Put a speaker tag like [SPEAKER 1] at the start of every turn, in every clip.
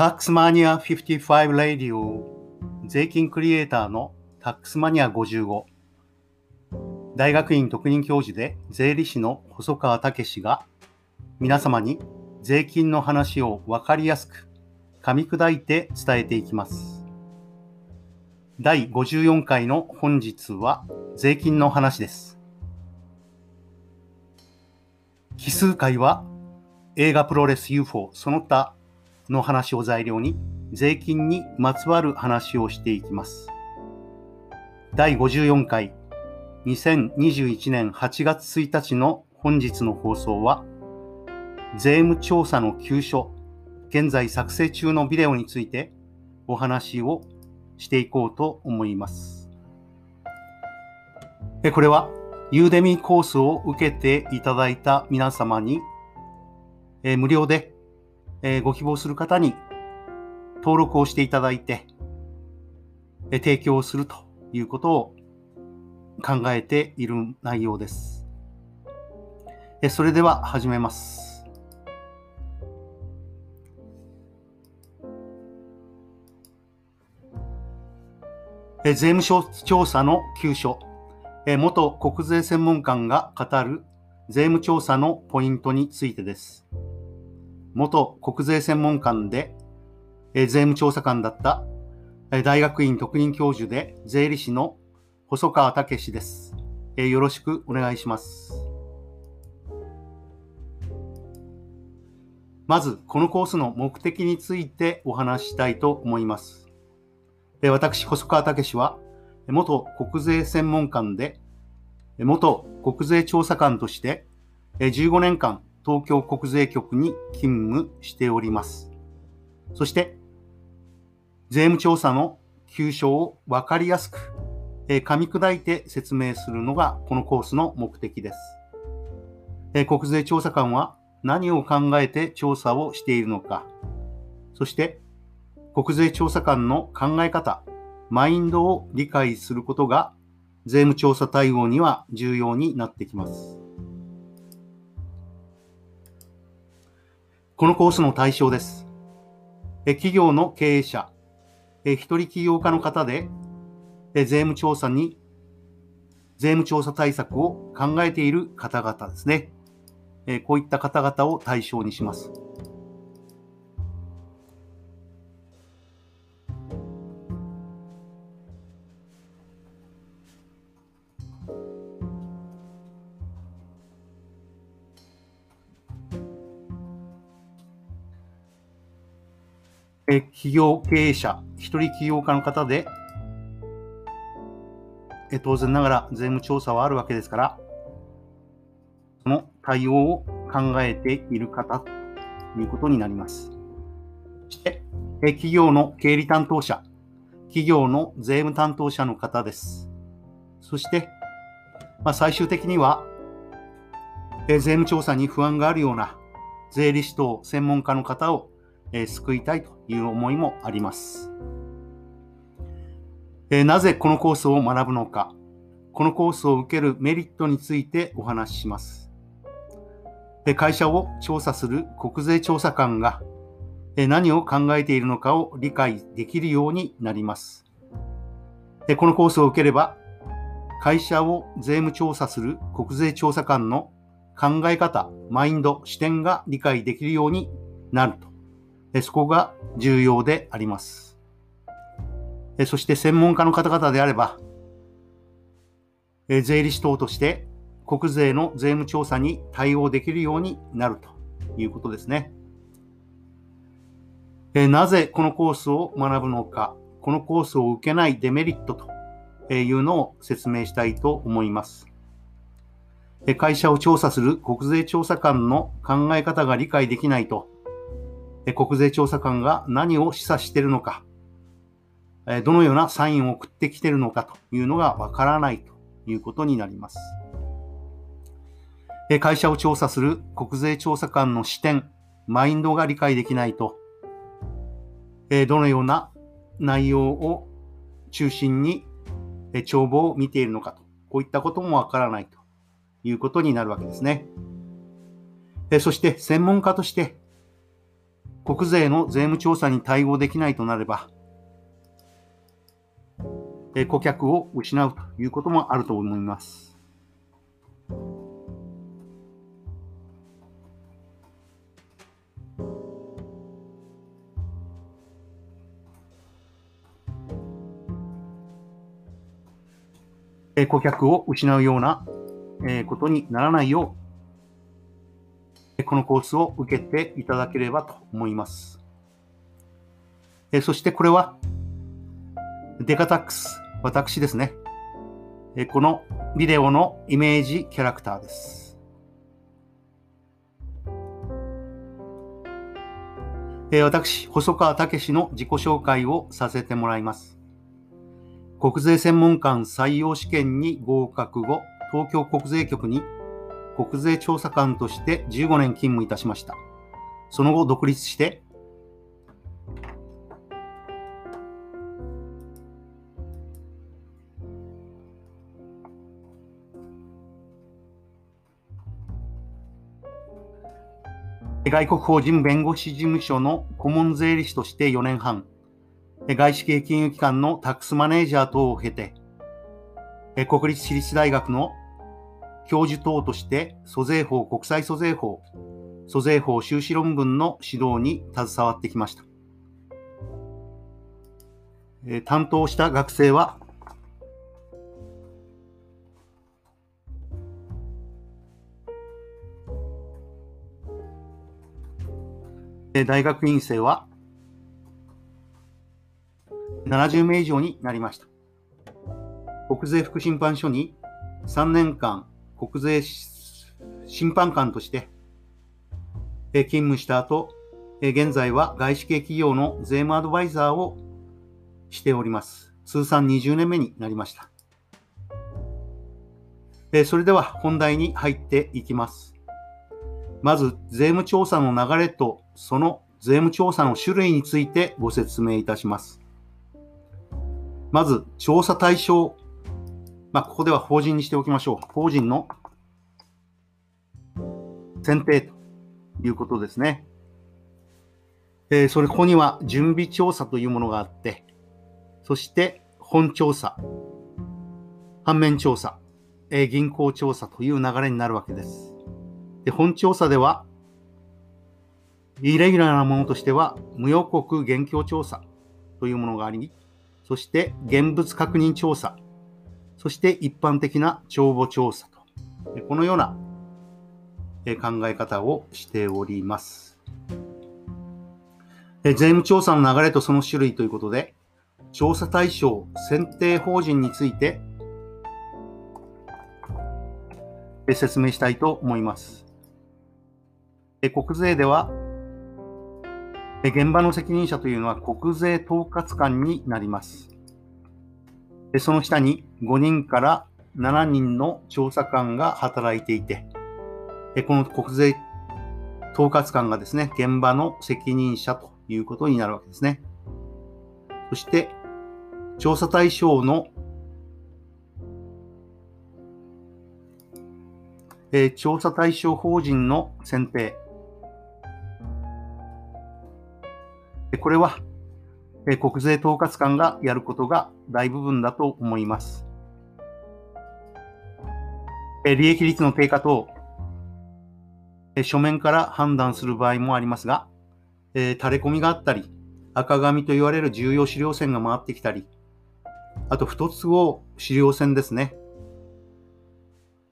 [SPEAKER 1] タックスマニア55レディオ税金クリエイターのタックスマニア55大学院特任教授で税理士の細川武が皆様に税金の話をわかりやすく噛み砕いて伝えていきます。第54回の本日は税金の話です。奇数回は映画プロレス UFO その他の話を材料に税金にまつわる話をしていきます。第54回2021年8月1日の本日の放送は税務調査の急所現在作成中のビデオについてお話をしていこうと思います。これはユーデミーコースを受けていただいた皆様に無料でえご希望する方に登録をしていただいてえ提供するということを考えている内容です。えそれでは始めます。税務署調査の急所、元国税専門官が語る税務調査のポイントについてです。元国税専門官でえ税務調査官だったえ大学院特任教授で税理士の細川武です。えよろしくお願いします。まず、このコースの目的についてお話したいと思います。え私、細川武は、元国税専門官で、元国税調査官として、15年間東京国税局に勤務しております。そして、税務調査の急所をわかりやすく、え噛み砕いて説明するのがこのコースの目的です。え国税調査官は何を考えて調査をしているのか、そして国税調査官の考え方、マインドを理解することが税務調査対応には重要になってきます。このコースの対象です。企業の経営者、一人起業家の方で税務調査に税務調査対策を考えている方々ですね。こういった方々を対象にします。企業経営者、一人起業家の方で、え当然ながら税務調査はあるわけですから、その対応を考えている方ということになります。そして、企業の経理担当者、企業の税務担当者の方です。そして、まあ、最終的には、え税務調査に不安があるような税理士等専門家の方をえ救いたいという思いもあります。えなぜこのコースを学ぶのか、このコースを受けるメリットについてお話しします。会社を調査する国税調査官がえ何を考えているのかを理解できるようになります。このコースを受ければ、会社を税務調査する国税調査官の考え方、マインド、視点が理解できるようになるとそこが重要であります。そして専門家の方々であれば、税理士等として国税の税務調査に対応できるようになるということですね。なぜこのコースを学ぶのか、このコースを受けないデメリットというのを説明したいと思います。会社を調査する国税調査官の考え方が理解できないと、国税調査官が何を示唆しているのか、どのようなサインを送ってきているのかというのがわからないということになります。会社を調査する国税調査官の視点、マインドが理解できないと、どのような内容を中心に帳簿を見ているのかと、こういったこともわからないということになるわけですね。そして専門家として国税の税務調査に対応できないとなれば、え顧客を失うということもあると思います。え顧客を失うような、えことにならないよう、このコースを受けていただければと思います。そしてこれは、デカタックス、私ですね。このビデオのイメージキャラクターです。私、細川武の自己紹介をさせてもらいます。国税専門官採用試験に合格後、東京国税局に国税調査官として15年勤務いたしました。その後独立して、外国法人弁護士事務所の顧問税理士として4年半、外資系金融機関のタックスマネージャー等を経て、国立私立大学の教授等として租税法、国際租税法、租税法修士論文の指導に携わってきました。担当した学生は、大学院生は70名以上になりました。国税副審判所に3年間国税審判官として勤務した後、現在は外資系企業の税務アドバイザーをしております。通算20年目になりました。それでは本題に入っていきます。まず、税務調査の流れとその税務調査の種類についてご説明いたします。まず、調査対象。まあ、ここでは法人にしておきましょう。法人の選定ということですね。えー、それ、ここには準備調査というものがあって、そして本調査、反面調査、えー、銀行調査という流れになるわけです。で本調査では、イレギュラーなものとしては、無予告現況調査というものがあり、そして現物確認調査、そして一般的な帳簿調査と、このような考え方をしております。税務調査の流れとその種類ということで、調査対象、選定法人について説明したいと思います。国税では現場の責任者というのは国税統括官になります。その下に5人から7人の調査官が働いていて、この国税統括官がですね、現場の責任者ということになるわけですね。そして、調査対象の、えー、調査対象法人の選定、これは、国税統括官がやることが大部分だと思います。利益率の低下等、書面から判断する場合もありますが、垂れ込みがあったり、赤紙と言われる重要資料線が回ってきたり、あと、不突合資料線ですね。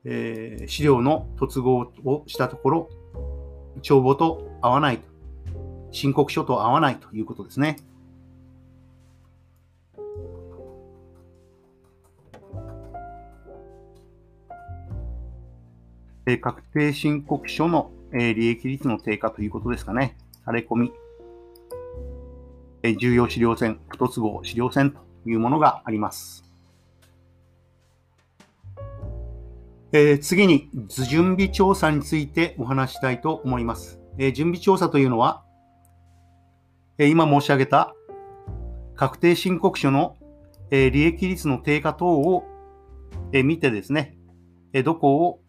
[SPEAKER 1] えー、資料の突合をしたところ、帳簿と合わないと申告書と合わないということですね。え確定申告書のえ利益率の低下ということですかね。垂れ込み、重要資料線、不突合資料線というものがあります。えー、次に、図準備調査についてお話したいと思います。えー、準備調査というのは、え今申し上げた確定申告書のえ利益率の低下等をえ見てですね、えどこを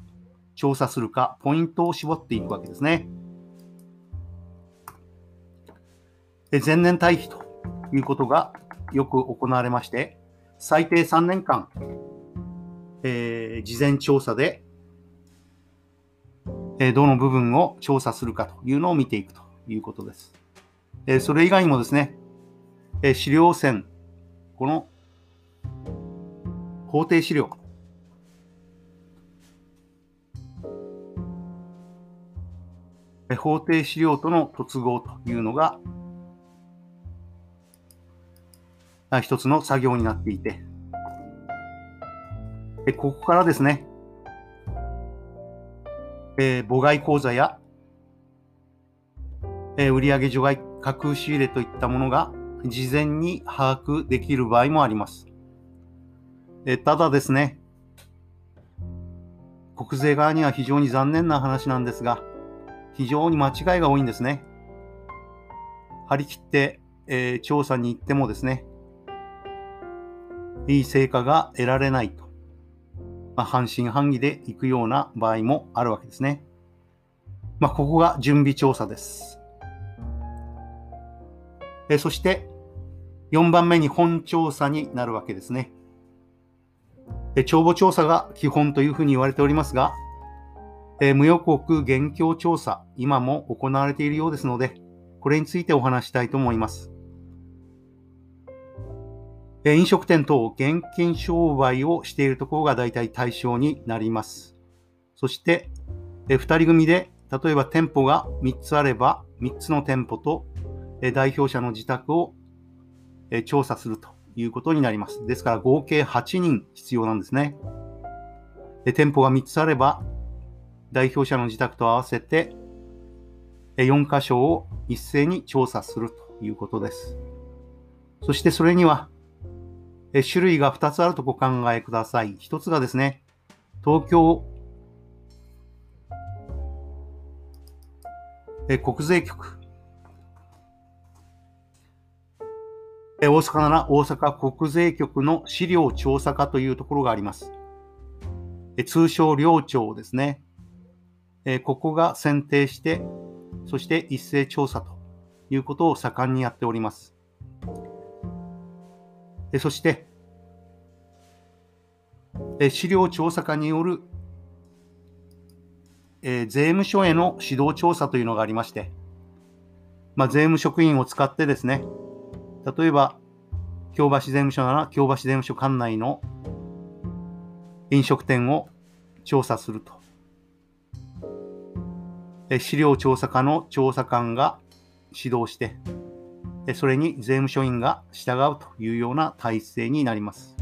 [SPEAKER 1] 調査するか、ポイントを絞っていくわけですね。前年対比ということがよく行われまして、最低3年間、えー、事前調査で、えー、どの部分を調査するかというのを見ていくということです。えー、それ以外にもですね、え資料線、この法定資料、法定資料との突合というのが一つの作業になっていて、ここからですね、えー、母外口座や、えー、売上除外架空仕入れといったものが事前に把握できる場合もあります。えー、ただですね、国税側には非常に残念な話なんですが、非常に間違いが多いんですね。張り切って、えー、調査に行ってもですね、いい成果が得られないと、まあ、半信半疑で行くような場合もあるわけですね。まあ、ここが準備調査です。えそして、4番目に本調査になるわけですね。帳簿調査が基本というふうに言われておりますが、え無予告現況調査、今も行われているようですので、これについてお話したいと思います。え飲食店等現金商売をしているところが大体対象になります。そしてえ、2人組で、例えば店舗が3つあれば、3つの店舗とえ代表者の自宅をえ調査するということになります。ですから合計8人必要なんですね。店舗が3つあれば、代表者の自宅と合わせて4箇所を一斉に調査するということです。そしてそれには種類が2つあるとお考えください。1つがですね、東京国税局。大阪なら大阪国税局の資料調査課というところがあります。通称領庁ですね。えここが選定して、そして一斉調査ということを盛んにやっております。えそして、え資料調査課によるえ税務署への指導調査というのがありまして、まあ、税務職員を使ってですね、例えば、京橋税務署なら京橋税務署管内の飲食店を調査すると。資料調査課の調査官が指導して、それに税務署員が従うというような体制になります。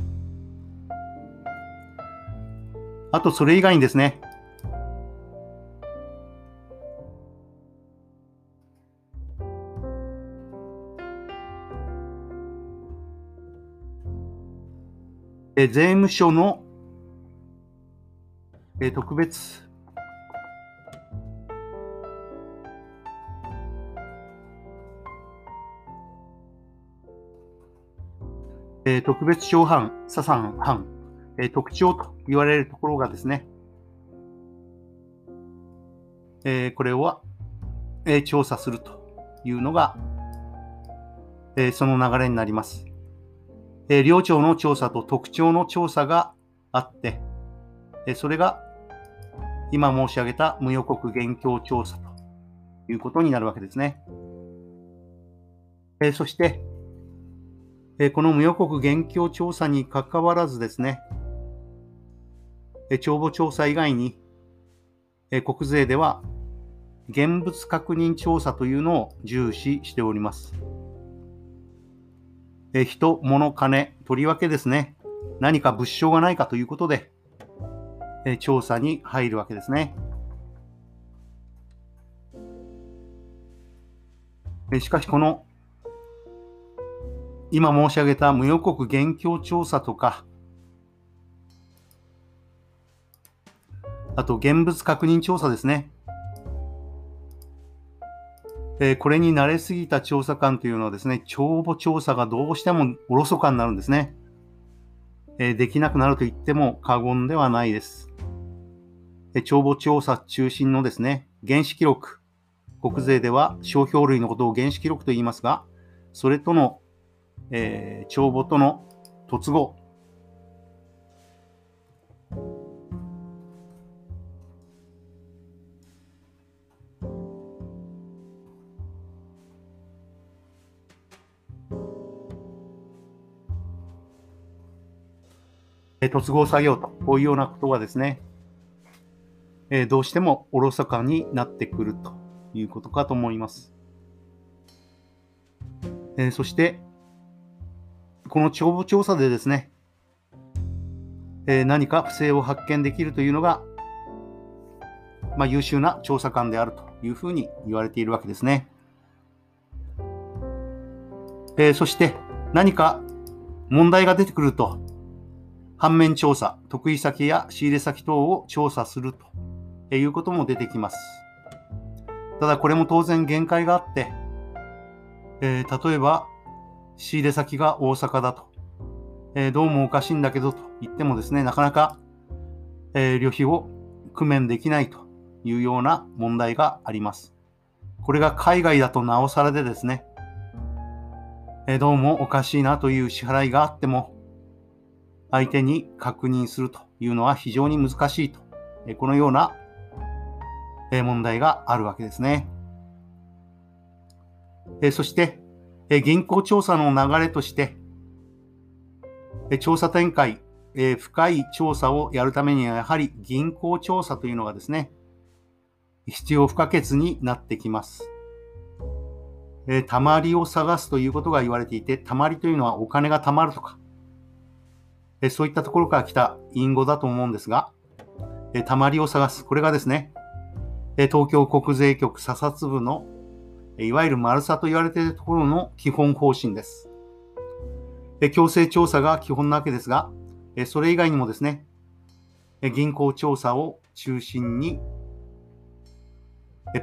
[SPEAKER 1] あと、それ以外にですね、税務署の特別えー、特別賞犯、佐産犯、えー、特徴と言われるところがですね、えー、これは、え調査するというのが、えその流れになります。え領長の調査と特徴の調査があって、えそれが今申し上げた無予告現況調査ということになるわけですね。えそして、えこの無予告現況調査にかかわらずですね、え帳簿調査以外に、え国税では現物確認調査というのを重視しております。え人、物、金、とりわけですね、何か物証がないかということで、え調査に入るわけですね。しかし、この今申し上げた無予告現況調査とか、あと現物確認調査ですね。えー、これに慣れすぎた調査官というのはですね、帳簿調査がどうしてもおろそかになるんですね。えー、できなくなると言っても過言ではないです。えー、帳簿調査中心のですね、原子記録。国税では商標類のことを原子記録と言いますが、それとの、えー、帳簿との突合。突合作業と、こういうようなことがですね、えー、どうしてもおろそかになってくるということかと思います。えー、そして、この帳簿調査でですね、えー、何か不正を発見できるというのが、まあ、優秀な調査官であるというふうに言われているわけですね。えー、そして何か問題が出てくると、反面調査、得意先や仕入れ先等を調査するということも出てきます。ただこれも当然限界があって、えー、例えば仕入れ先が大阪だと、えー、どうもおかしいんだけどと言ってもですね、なかなか、えー、旅費を工面できないというような問題があります。これが海外だとなおさらでですね、え、どうもおかしいなという支払いがあっても、相手に確認するというのは非常に難しいと、えこのようなえ問題があるわけですね。えそして、銀行調査の流れとして、調査展開、深い調査をやるためにはやはり銀行調査というのがですね、必要不可欠になってきます。たまりを探すということが言われていて、たまりというのはお金が貯まるとか、そういったところから来た隠語だと思うんですが、たまりを探す。これがですね、東京国税局査察部のいわゆる丸さと言われているところの基本方針です。強制調査が基本なわけですが、それ以外にもですね、銀行調査を中心に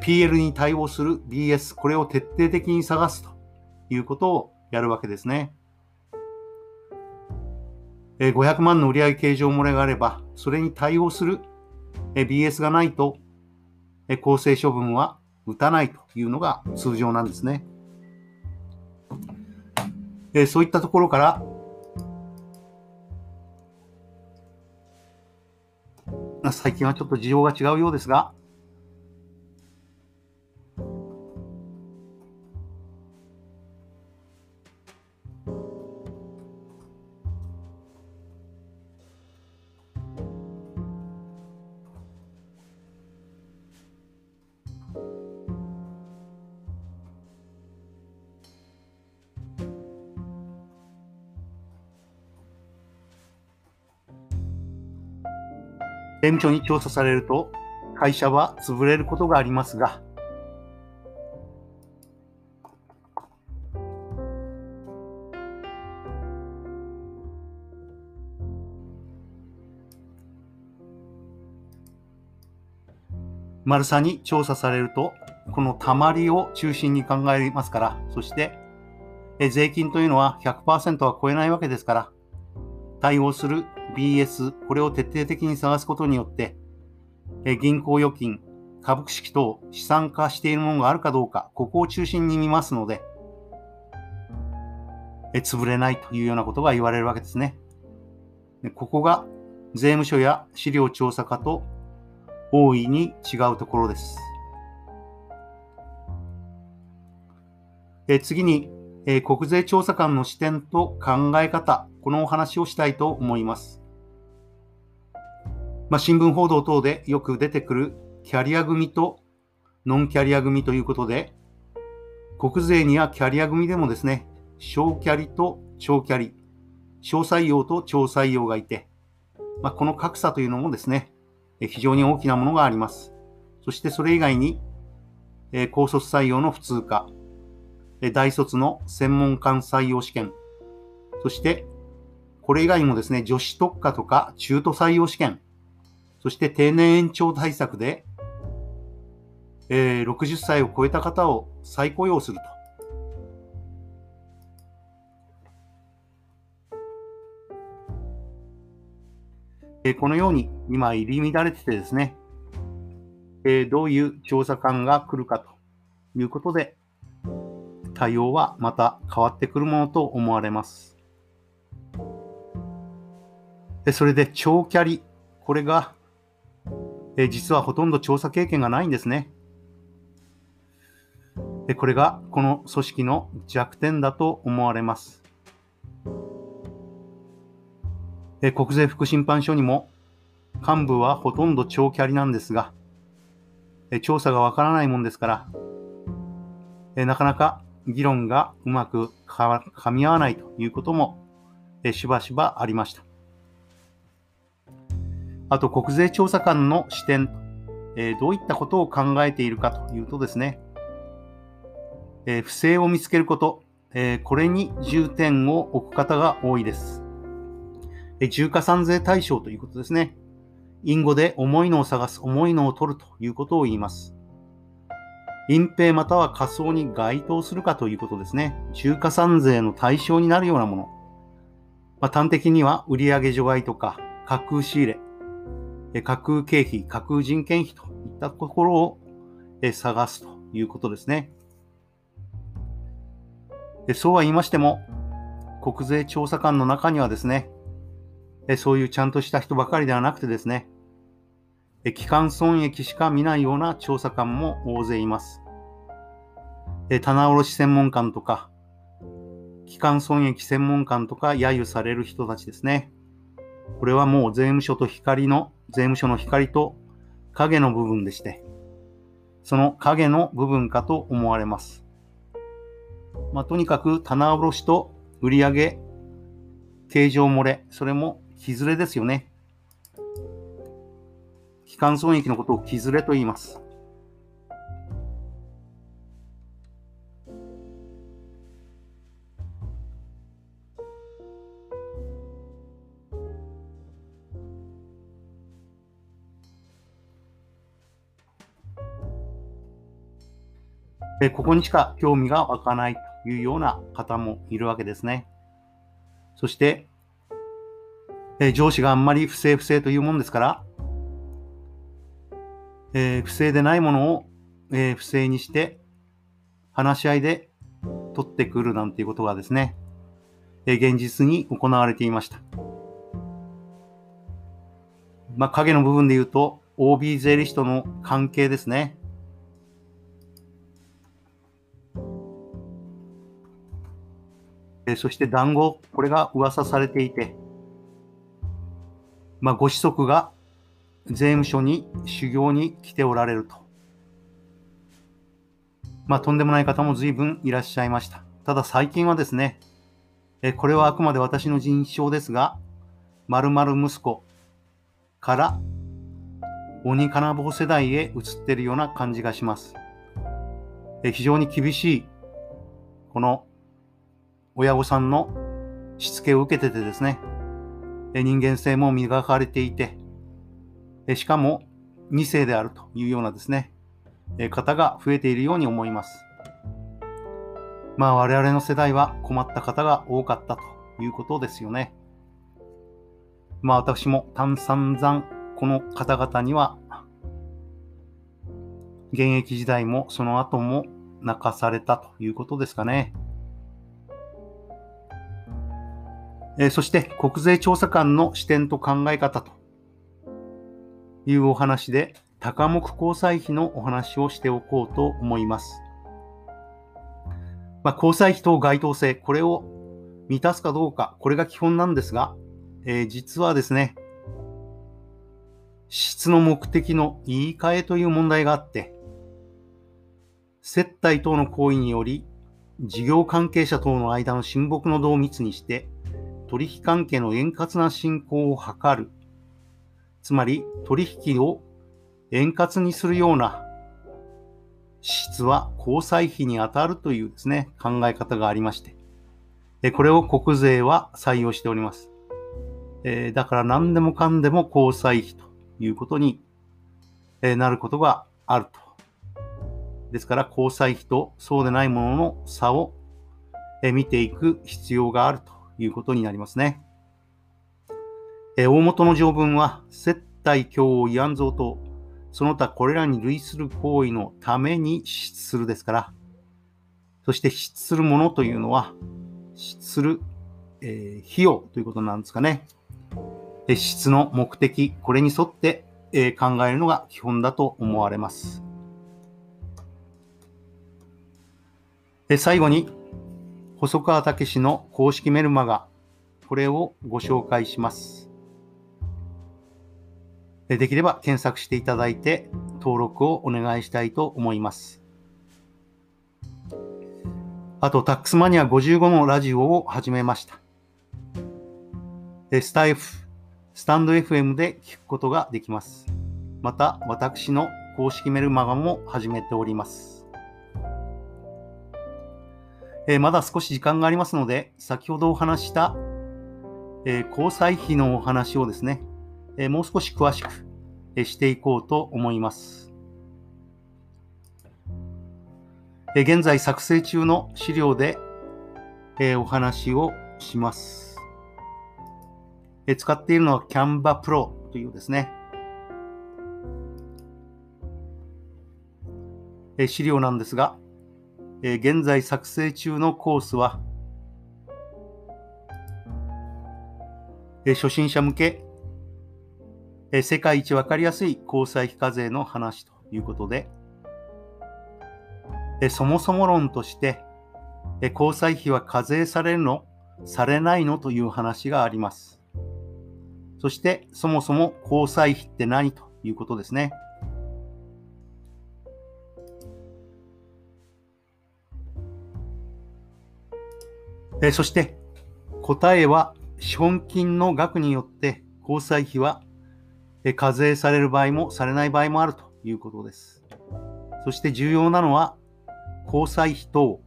[SPEAKER 1] PL に対応する BS、これを徹底的に探すということをやるわけですね。500万の売上計上漏れがあれば、それに対応する BS がないと、公正処分は打たないというのが通常なんですね。そういったところから、最近はちょっと事情が違うようですが、税務署に調査されると、会社は潰れることがありますが、丸さに調査されると、このたまりを中心に考えますから、そして、税金というのは100%は超えないわけですから、対応する BS、これを徹底的に探すことによって、え銀行預金、株式等資産化しているものがあるかどうか、ここを中心に見ますので、え潰れないというようなことが言われるわけですね。ここが税務署や資料調査課と大いに違うところです。え次に、え国税調査官の視点と考え方、このお話をしたいと思います。まあ、新聞報道等でよく出てくるキャリア組とノンキャリア組ということで、国税にはキャリア組でもですね、小キャリと超キャリ、小採用と超採用がいて、まあ、この格差というのもですね、非常に大きなものがあります。そしてそれ以外に、え高卒採用の普通科、大卒の専門官採用試験、そしてこれ以外にもですね、女子特化とか中途採用試験、そして定年延長対策で、えー、60歳を超えた方を再雇用すると。えー、このように今入り乱れててですね、えー、どういう調査官が来るかということで、対応はまた変わってくるものと思われます。でそれで長キャリ、これが、え実はほとんど調査経験がないんですね。でこれがこの組織の弱点だと思われます。で国税副審判所にも幹部はほとんど長キャリなんですが、え調査がわからないもんですから、えなかなか議論がうまく噛み合わないということも、えしばしばありました。あと、国税調査官の視点、えどういったことを考えているかというとですね、え不正を見つけること、えこれに重点を置く方が多いです。え重加算税対象ということですね。隠語で重いのを探す、重いのを取るということを言います。隠蔽または仮想に該当するかということですね。重加算税の対象になるようなもの。まあ、端的には売上除外とか架空仕入れ、架空経費、架空人件費といったところを探すということですね。そうは言いましても、国税調査官の中にはですね、そういうちゃんとした人ばかりではなくてですね、機関損益しか見ないような調査官も大勢います。棚卸専門官とか、機関損益専門官とか揶揄される人たちですね。これはもう税務署と光の、税務署の光と影の部分でして、その影の部分かと思われます。まあ、とにかく棚卸しと売上形状漏れ、それも木ずれですよね。気管損益のことを木ずれと言います。ここにしか興味が湧かないというような方もいるわけですね。そして、え上司があんまり不正不正というもんですから、えー、不正でないものを、えー、不正にして、話し合いで取ってくるなんていうことがですね、えー、現実に行われていました。まあ、影の部分で言うと、OB 税理士との関係ですね。えそして談合、これが噂されていて、まあ、ご子息が税務署に修行に来ておられると。まあ、とんでもない方も随分いらっしゃいました。ただ最近はですね、えこれはあくまで私の人証ですが、〇〇息子から鬼金棒世代へ移っているような感じがします。え非常に厳しい、この親御さんのしつけを受けててですね、人間性も磨かれていて、しかも2世であるというようなですね、方が増えているように思います。まあ我々の世代は困った方が多かったということですよね。まあ私も炭酸山この方々には現役時代もその後も泣かされたということですかね。え、そして国税調査官の視点と考え方というお話で、高目交際費のお話をしておこうと思います。まあ、交際費等該当性、これを満たすかどうか、これが基本なんですが、えー、実はですね、質の目的の言い換えという問題があって、接待等の行為により、事業関係者等の間の親睦の度を密にして、取引関係の円滑な進行を図るつまり取引を円滑にするような質は交際費に当たるというですね、考え方がありまして、これを国税は採用しております。だから何でもかんでも交際費ということになることがあると。ですから交際費とそうでないものの差を見ていく必要があるということになりますね。え大元の条文は、接待教慰安蔵と、その他これらに類する行為のために支出するですから、そして支出するものというのは、支出する、えー、費用ということなんですかね。支出の目的、これに沿って、えー、考えるのが基本だと思われます。で最後に、細川武史の公式メルマガ、これをご紹介します。できれば検索していただいて登録をお願いしたいと思います。あと、タックスマニア55のラジオを始めました。スタイフ、スタンド FM で聞くことができます。また、私の公式メルマガも始めております。えー、まだ少し時間がありますので、先ほどお話した、えー、交際費のお話をですね、えー、もう少し詳しく、えしていこうと思います。え現在作成中の資料で、えお話をします。え使っているのは Canva Pro というですね、え資料なんですが、え現在作成中のコースは、え初心者向けえ世界一わかりやすい交際費課税の話ということで、えそもそも論として、え交際費は課税されるのされないのという話があります。そして、そもそも交際費って何ということですね。えそして、答えは資本金の額によって交際費は課税される場合もされない場合もあるということです。そして重要なのは、交際費等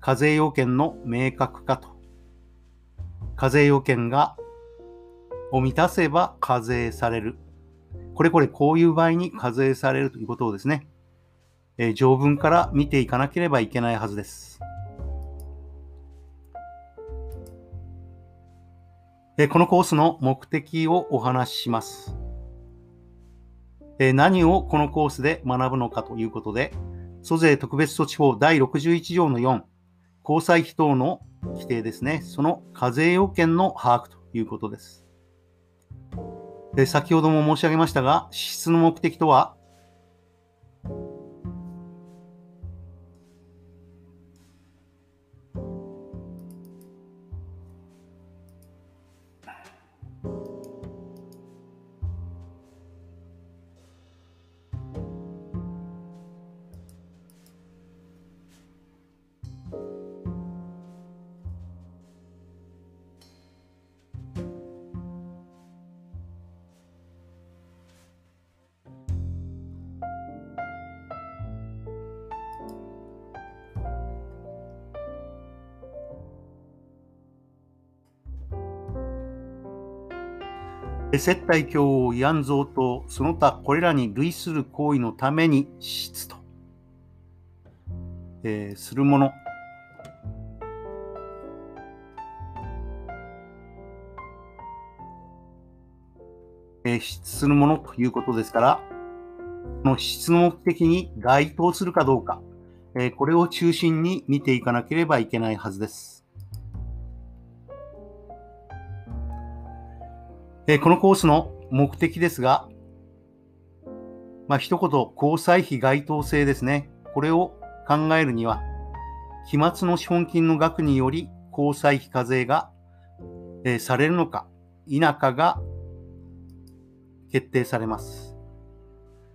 [SPEAKER 1] 課税要件の明確化と。課税要件がを満たせば課税される。これこれこういう場合に課税されるということをですね、え、条文から見ていかなければいけないはずです。えこのコースの目的をお話しします。え何をこのコースで学ぶのかということで、租税特別措置法第61条の4、交際費等の規定ですね、その課税要件の把握ということです。で先ほども申し上げましたが、支出の目的とは、接待教を慰安増とその他これらに類する行為のために支出と、えー、するものえー、するものということですから、この支出の目的に該当するかどうか、え、これを中心に見ていかなければいけないはずです。えこのコースの目的ですが、まあ、一言、交際費該当性ですね。これを考えるには、期末の資本金の額により交際費課税が、え、されるのか否かが決定されます。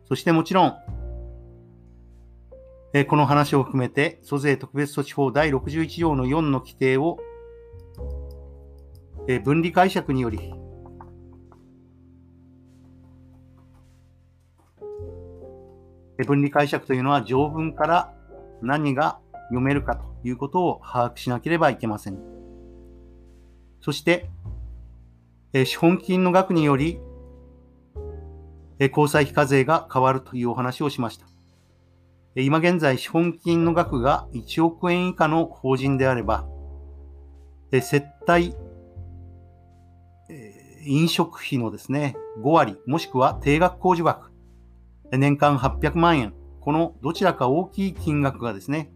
[SPEAKER 1] そしてもちろん、え、この話を含めて、租税特別措置法第61条の4の規定を、え、分離解釈により、分離解釈というのは条文から何が読めるかということを把握しなければいけません。そして、え資本金の額により、え交際費課税が変わるというお話をしました。今現在、資本金の額が1億円以下の法人であれば、接待、飲食費のですね、5割、もしくは定額控除額、年間800万円、このどちらか大きい金額がですね、